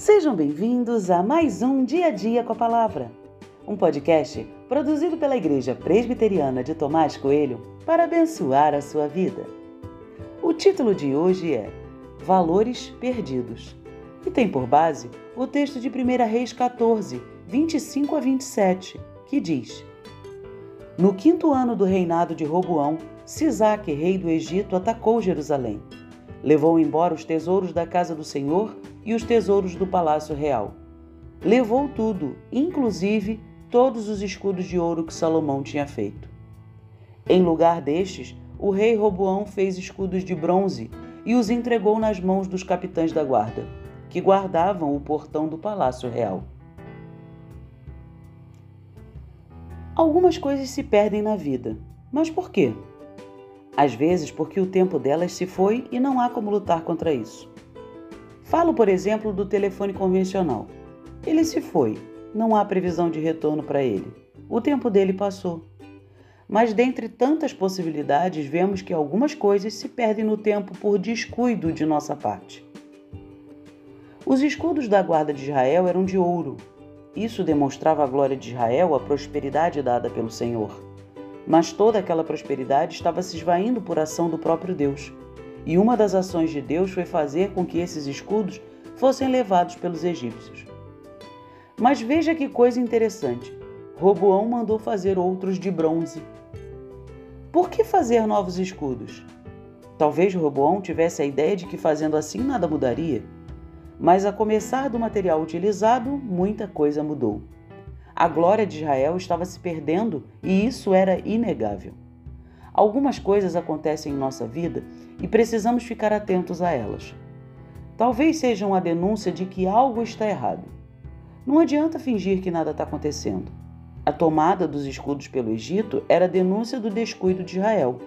Sejam bem-vindos a mais um Dia a Dia com a Palavra, um podcast produzido pela Igreja Presbiteriana de Tomás Coelho para abençoar a sua vida. O título de hoje é Valores Perdidos e tem por base o texto de 1 Reis 14, 25 a 27, que diz: No quinto ano do reinado de Roboão, Sisaque, rei do Egito, atacou Jerusalém. Levou embora os tesouros da casa do Senhor e os tesouros do palácio real. Levou tudo, inclusive todos os escudos de ouro que Salomão tinha feito. Em lugar destes, o rei Roboão fez escudos de bronze e os entregou nas mãos dos capitães da guarda, que guardavam o portão do palácio real. Algumas coisas se perdem na vida, mas por quê? Às vezes porque o tempo delas se foi e não há como lutar contra isso. Falo, por exemplo, do telefone convencional. Ele se foi, não há previsão de retorno para ele. O tempo dele passou. Mas dentre tantas possibilidades, vemos que algumas coisas se perdem no tempo por descuido de nossa parte. Os escudos da guarda de Israel eram de ouro. Isso demonstrava a glória de Israel, a prosperidade dada pelo Senhor. Mas toda aquela prosperidade estava se esvaindo por ação do próprio Deus. E uma das ações de Deus foi fazer com que esses escudos fossem levados pelos egípcios. Mas veja que coisa interessante: Roboão mandou fazer outros de bronze. Por que fazer novos escudos? Talvez Roboão tivesse a ideia de que fazendo assim nada mudaria. Mas a começar do material utilizado, muita coisa mudou. A glória de Israel estava se perdendo e isso era inegável. Algumas coisas acontecem em nossa vida e precisamos ficar atentos a elas. Talvez sejam a denúncia de que algo está errado. Não adianta fingir que nada está acontecendo. A tomada dos escudos pelo Egito era a denúncia do descuido de Israel.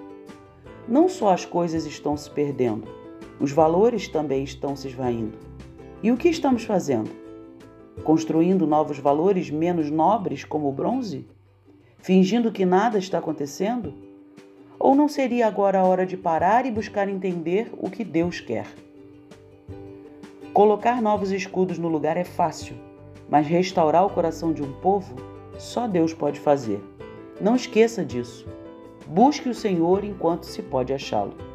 Não só as coisas estão se perdendo, os valores também estão se esvaindo. E o que estamos fazendo? Construindo novos valores menos nobres, como o bronze? Fingindo que nada está acontecendo? Ou não seria agora a hora de parar e buscar entender o que Deus quer? Colocar novos escudos no lugar é fácil, mas restaurar o coração de um povo só Deus pode fazer. Não esqueça disso. Busque o Senhor enquanto se pode achá-lo.